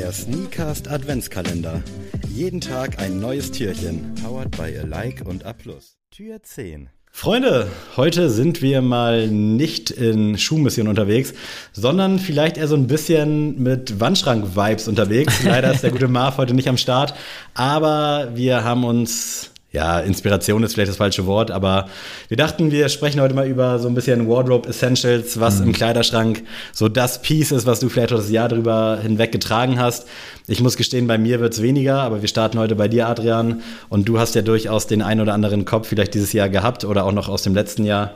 Der Sneakast Adventskalender. Jeden Tag ein neues Türchen. Powered by Alike und A+. Tür 10. Freunde, heute sind wir mal nicht in Schuhmission unterwegs, sondern vielleicht eher so ein bisschen mit Wandschrank-Vibes unterwegs. Leider ist der gute Marv heute nicht am Start, aber wir haben uns ja, Inspiration ist vielleicht das falsche Wort, aber wir dachten, wir sprechen heute mal über so ein bisschen Wardrobe Essentials, was mhm. im Kleiderschrank so das Piece ist, was du vielleicht das Jahr drüber hinweg getragen hast. Ich muss gestehen, bei mir wird es weniger, aber wir starten heute bei dir, Adrian. Und du hast ja durchaus den ein oder anderen Kopf vielleicht dieses Jahr gehabt oder auch noch aus dem letzten Jahr,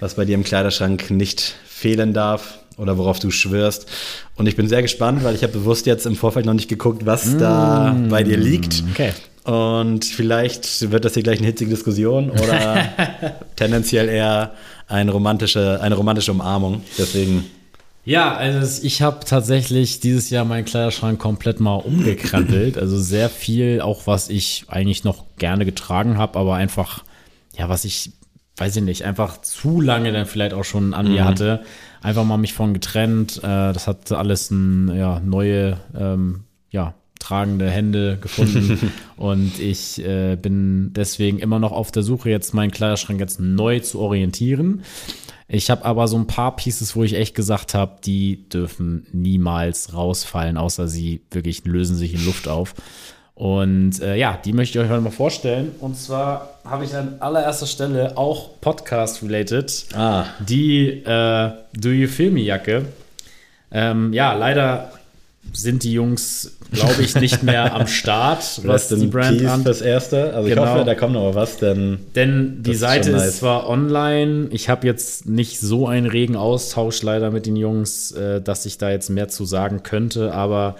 was bei dir im Kleiderschrank nicht fehlen darf oder worauf du schwörst. Und ich bin sehr gespannt, weil ich habe bewusst jetzt im Vorfeld noch nicht geguckt, was mm. da bei dir liegt. Okay. Und vielleicht wird das hier gleich eine hitzige Diskussion oder tendenziell eher eine romantische, eine romantische Umarmung. Deswegen. Ja, also ich habe tatsächlich dieses Jahr meinen Kleiderschrank komplett mal umgekrempelt. Also sehr viel, auch was ich eigentlich noch gerne getragen habe, aber einfach, ja, was ich, weiß ich nicht, einfach zu lange dann vielleicht auch schon an mir mhm. hatte. Einfach mal mich von getrennt. Äh, das hat alles ein, ja, neue, ähm, ja, tragende Hände gefunden und ich äh, bin deswegen immer noch auf der Suche, jetzt meinen Kleiderschrank jetzt neu zu orientieren. Ich habe aber so ein paar Pieces, wo ich echt gesagt habe, die dürfen niemals rausfallen, außer sie wirklich lösen sich in Luft auf. Und äh, ja, die möchte ich euch heute mal vorstellen. Und zwar habe ich an allererster Stelle auch Podcast-related ah. die äh, Do You Feel Me Jacke. Ähm, ja, leider sind die Jungs, glaube ich, nicht mehr am Start, was die Brand an. Das erste. Also genau. ich hoffe, da kommt noch was, denn. Denn die Seite ist, nice. ist, zwar online, ich habe jetzt nicht so einen regen Austausch leider mit den Jungs, äh, dass ich da jetzt mehr zu sagen könnte, aber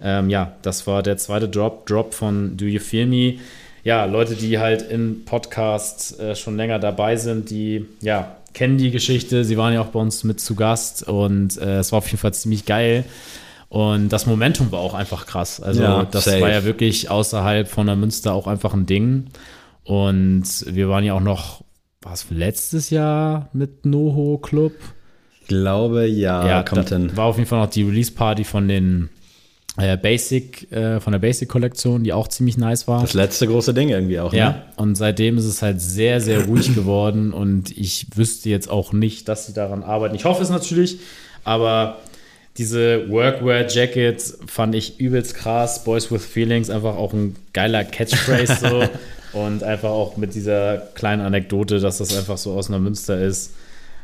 ähm, ja, das war der zweite Drop, Drop von Do You Feel Me. Ja, Leute, die halt im Podcast äh, schon länger dabei sind, die ja kennen die Geschichte. Sie waren ja auch bei uns mit zu Gast und äh, es war auf jeden Fall ziemlich geil. Und das Momentum war auch einfach krass. Also ja, das safe. war ja wirklich außerhalb von der Münster auch einfach ein Ding. Und wir waren ja auch noch, was letztes Jahr mit Noho Club? Ich glaube, ja, ja kommt hin. War auf jeden Fall noch die Release Party von den äh, Basic, äh, von der Basic Kollektion, die auch ziemlich nice war. Das letzte große Ding irgendwie auch, Ja, ne? und seitdem ist es halt sehr, sehr ruhig geworden und ich wüsste jetzt auch nicht, dass sie daran arbeiten. Ich hoffe es natürlich, aber diese Workwear-Jacket fand ich übelst krass. Boys with Feelings, einfach auch ein geiler Catchphrase so. und einfach auch mit dieser kleinen Anekdote, dass das einfach so aus einer Münster ist.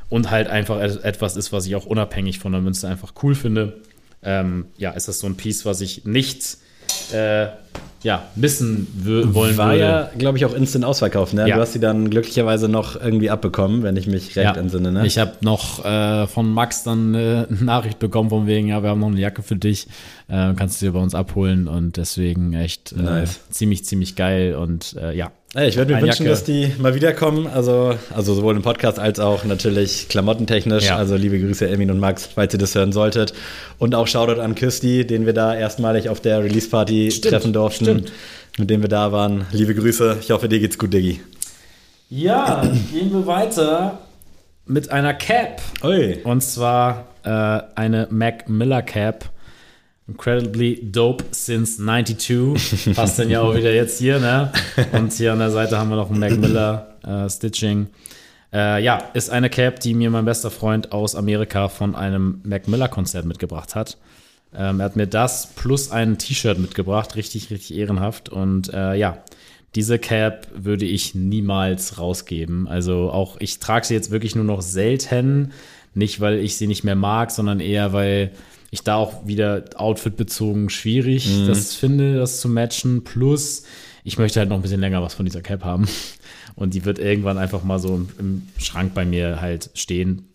Und halt einfach etwas ist, was ich auch unabhängig von der Münster einfach cool finde. Ähm, ja, ist das so ein Piece, was ich nicht äh, ja, missen wollen War würde. ja, glaube ich, auch instant ausverkauft. Ne? Ja. Du hast sie dann glücklicherweise noch irgendwie abbekommen, wenn ich mich recht ja. entsinne. Ne? Ich habe noch äh, von Max dann eine Nachricht bekommen, von wegen, ja, wir haben noch eine Jacke für dich, äh, kannst du dir bei uns abholen und deswegen echt äh, nice. ziemlich, ziemlich geil und äh, ja, ich würde mir wünschen, Jacke. dass die mal wiederkommen. Also, also sowohl im Podcast als auch natürlich klamottentechnisch. Ja. Also liebe Grüße, Elmin und Max, falls ihr das hören solltet. Und auch Shoutout an Küsti, den wir da erstmalig auf der Release-Party treffen durften, stimmt. mit dem wir da waren. Liebe Grüße. Ich hoffe, dir geht's gut, Diggi. Ja, gehen wir weiter mit einer Cap. Ui. Und zwar äh, eine Mac Miller Cap Incredibly dope since 92. Passt dann ja auch wieder jetzt hier, ne? Und hier an der Seite haben wir noch ein Mac Miller äh, Stitching. Äh, ja, ist eine Cap, die mir mein bester Freund aus Amerika von einem Mac Miller Konzert mitgebracht hat. Ähm, er hat mir das plus ein T-Shirt mitgebracht, richtig, richtig ehrenhaft. Und äh, ja, diese Cap würde ich niemals rausgeben. Also auch, ich trage sie jetzt wirklich nur noch selten. Nicht, weil ich sie nicht mehr mag, sondern eher, weil ich da auch wieder outfitbezogen schwierig mhm. das finde, das zu matchen. Plus, ich möchte halt noch ein bisschen länger was von dieser Cap haben. Und die wird irgendwann einfach mal so im, Schrank bei mir halt stehen.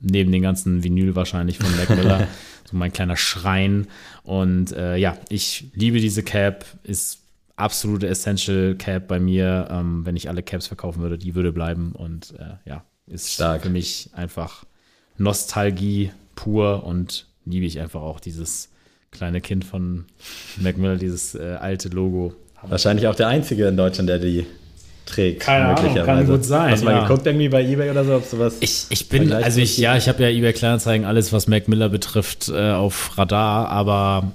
Neben den ganzen Vinyl wahrscheinlich von Mac Miller. so mein kleiner Schrein. Und äh, ja, ich liebe diese Cap. Ist absolute Essential Cap bei mir. Ähm, wenn ich alle Caps verkaufen würde, die würde bleiben. Und äh, ja, ist Stark. für mich einfach Nostalgie pur und liebe ich einfach auch dieses kleine Kind von Mac Miller, dieses äh, alte Logo. Wahrscheinlich auch der einzige in Deutschland, der die trägt. Keine Ahnung, kann gut sein. Hast du mal geguckt irgendwie bei eBay oder so, ob sowas? Ich, ich bin, also ich, ja, ich habe ja eBay Kleinanzeigen alles, was Mac Miller betrifft, äh, auf Radar, aber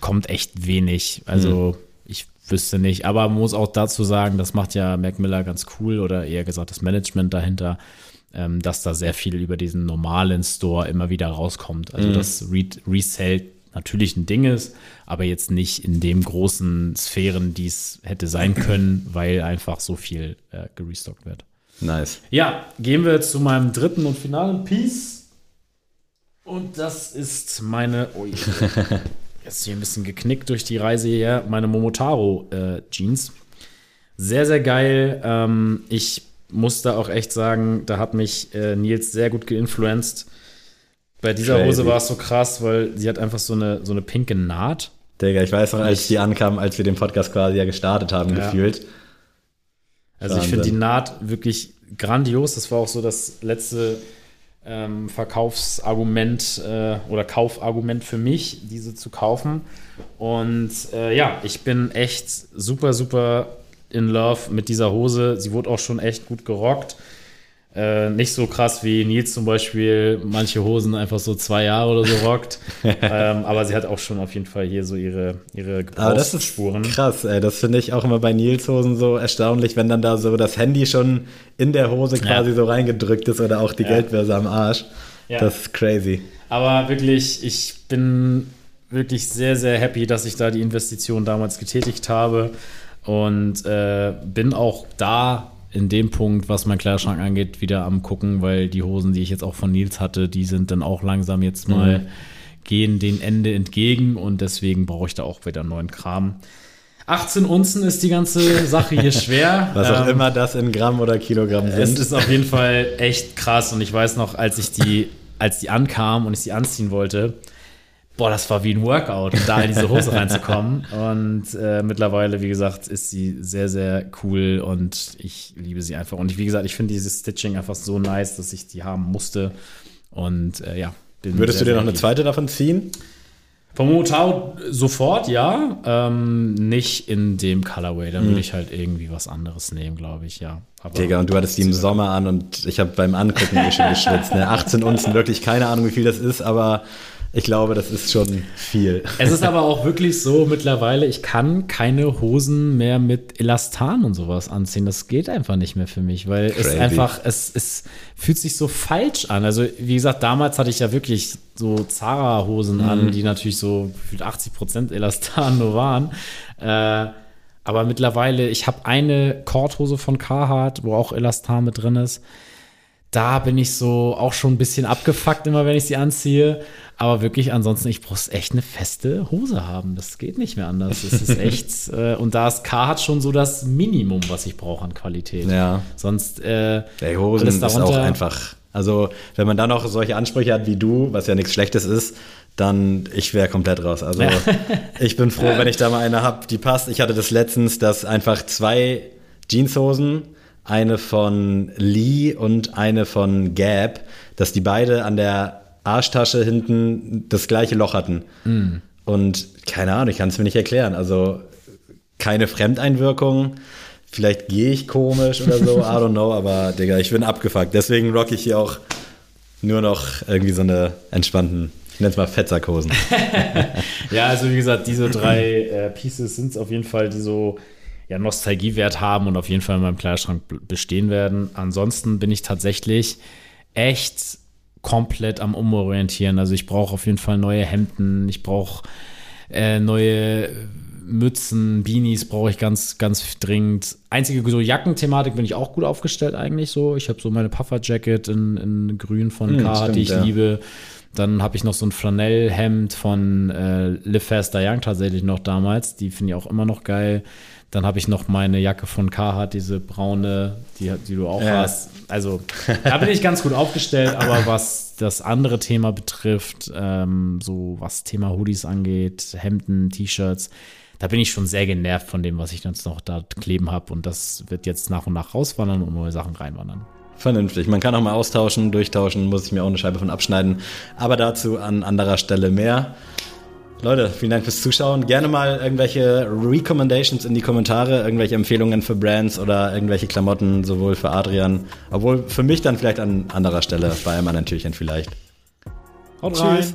kommt echt wenig. Also, mhm. ich wüsste nicht. Aber man muss auch dazu sagen, das macht ja Mac Miller ganz cool oder eher gesagt das Management dahinter, ähm, dass da sehr viel über diesen normalen Store immer wieder rauskommt. Also, mhm. das Re Resale natürlich ein Ding ist, aber jetzt nicht in dem großen Sphären, die es hätte sein können, weil einfach so viel äh, gerestockt wird. Nice. Ja, gehen wir zu meinem dritten und finalen Piece. Und das ist meine. Oh, jetzt hier ein bisschen geknickt durch die Reise hierher. Meine Momotaro äh, Jeans. Sehr, sehr geil. Ähm, ich muss da auch echt sagen, da hat mich äh, Nils sehr gut geinfluenced. Bei dieser Crazy. Hose war es so krass, weil sie hat einfach so eine, so eine pinke Naht. Digga, ich weiß noch, als die ankam, als wir den Podcast quasi ja gestartet haben, ja. gefühlt. Also Wahnsinn. ich finde die Naht wirklich grandios. Das war auch so das letzte ähm, Verkaufsargument äh, oder Kaufargument für mich, diese zu kaufen. Und äh, ja, ich bin echt super, super in love mit dieser Hose. Sie wurde auch schon echt gut gerockt. Äh, nicht so krass wie Nils zum Beispiel manche Hosen einfach so zwei Jahre oder so rockt. ähm, aber sie hat auch schon auf jeden Fall hier so ihre, ihre Aber das ist krass, ey. Das finde ich auch immer bei Nils Hosen so erstaunlich, wenn dann da so das Handy schon in der Hose quasi ja. so reingedrückt ist oder auch die ja. Geldbörse am Arsch. Ja. Das ist crazy. Aber wirklich, ich bin wirklich sehr, sehr happy, dass ich da die Investition damals getätigt habe und äh, bin auch da in dem Punkt, was mein Kleiderschrank angeht, wieder am gucken, weil die Hosen, die ich jetzt auch von Nils hatte, die sind dann auch langsam jetzt mal, mhm. gehen dem Ende entgegen und deswegen brauche ich da auch wieder neuen Kram. 18 Unzen ist die ganze Sache hier schwer. Was auch ähm, immer das in Gramm oder Kilogramm sind. Es ist auf jeden Fall echt krass und ich weiß noch, als ich die, als die ankam und ich sie anziehen wollte, boah, das war wie ein Workout, da in diese Hose reinzukommen. Und äh, mittlerweile, wie gesagt, ist sie sehr, sehr cool und ich liebe sie einfach. Und ich, wie gesagt, ich finde dieses Stitching einfach so nice, dass ich die haben musste. Und äh, ja. Würdest du dir noch eine zweite davon ziehen? Vom Momotaro sofort, ja. Ähm, nicht in dem Colorway. Dann mhm. würde ich halt irgendwie was anderes nehmen, glaube ich, ja. Aber Digga, und du hattest die im Sommer an und ich habe beim Angucken schon geschwitzt. Ne? 18 Unzen, wirklich keine Ahnung, wie viel das ist, aber ich glaube, das ist schon viel. Es ist aber auch wirklich so mittlerweile, ich kann keine Hosen mehr mit Elastan und sowas anziehen. Das geht einfach nicht mehr für mich, weil Crazy. es einfach, es, es fühlt sich so falsch an. Also, wie gesagt, damals hatte ich ja wirklich so Zara-Hosen mhm. an, die natürlich so 80 Prozent Elastan nur waren. Äh, aber mittlerweile, ich habe eine Korthose von Carhartt, wo auch Elastan mit drin ist da bin ich so auch schon ein bisschen abgefuckt, immer wenn ich sie anziehe. Aber wirklich, ansonsten, ich muss echt eine feste Hose haben. Das geht nicht mehr anders. Das ist echt. äh, und da ist K hat schon so das Minimum, was ich brauche an Qualität. Ja. Sonst. Äh, Der Hosen ist auch einfach. Also, wenn man dann noch solche Ansprüche hat wie du, was ja nichts Schlechtes ist, dann ich wäre komplett raus. Also, ich bin froh, wenn ich da mal eine habe, die passt. Ich hatte das letztens, dass einfach zwei Jeanshosen eine von Lee und eine von Gap, dass die beide an der Arschtasche hinten das gleiche Loch hatten. Mm. Und keine Ahnung, ich kann es mir nicht erklären. Also keine Fremdeinwirkung. Vielleicht gehe ich komisch oder so, I don't know, aber Digga, ich bin abgefuckt. Deswegen rock ich hier auch nur noch irgendwie so eine entspannten, ich nenne es mal Fettsackhosen. ja, also wie gesagt, diese drei äh, Pieces sind es auf jeden Fall, die so ja, Nostalgiewert haben und auf jeden Fall in meinem Kleiderschrank bestehen werden. Ansonsten bin ich tatsächlich echt komplett am Umorientieren. Also ich brauche auf jeden Fall neue Hemden, ich brauche äh, neue Mützen, Beanies brauche ich ganz, ganz dringend. Einzige so Jackenthematik bin ich auch gut aufgestellt eigentlich so. Ich habe so meine Puffer-Jacket in, in grün von hm, K, die ich ja. liebe. Dann habe ich noch so ein Flanellhemd von äh, Live Faster Young tatsächlich noch damals. Die finde ich auch immer noch geil. Dann habe ich noch meine Jacke von Carhartt, diese braune, die, die du auch ja. hast. Also da bin ich ganz gut aufgestellt, aber was das andere Thema betrifft, ähm, so was Thema Hoodies angeht, Hemden, T-Shirts, da bin ich schon sehr genervt von dem, was ich jetzt noch da kleben habe. Und das wird jetzt nach und nach rauswandern und neue Sachen reinwandern. Vernünftig. Man kann auch mal austauschen, durchtauschen, muss ich mir auch eine Scheibe von abschneiden. Aber dazu an anderer Stelle mehr. Leute, vielen Dank fürs Zuschauen. Gerne mal irgendwelche Recommendations in die Kommentare, irgendwelche Empfehlungen für Brands oder irgendwelche Klamotten, sowohl für Adrian, obwohl für mich dann vielleicht an anderer Stelle, bei einem anderen Türchen vielleicht. Haut Tschüss. rein.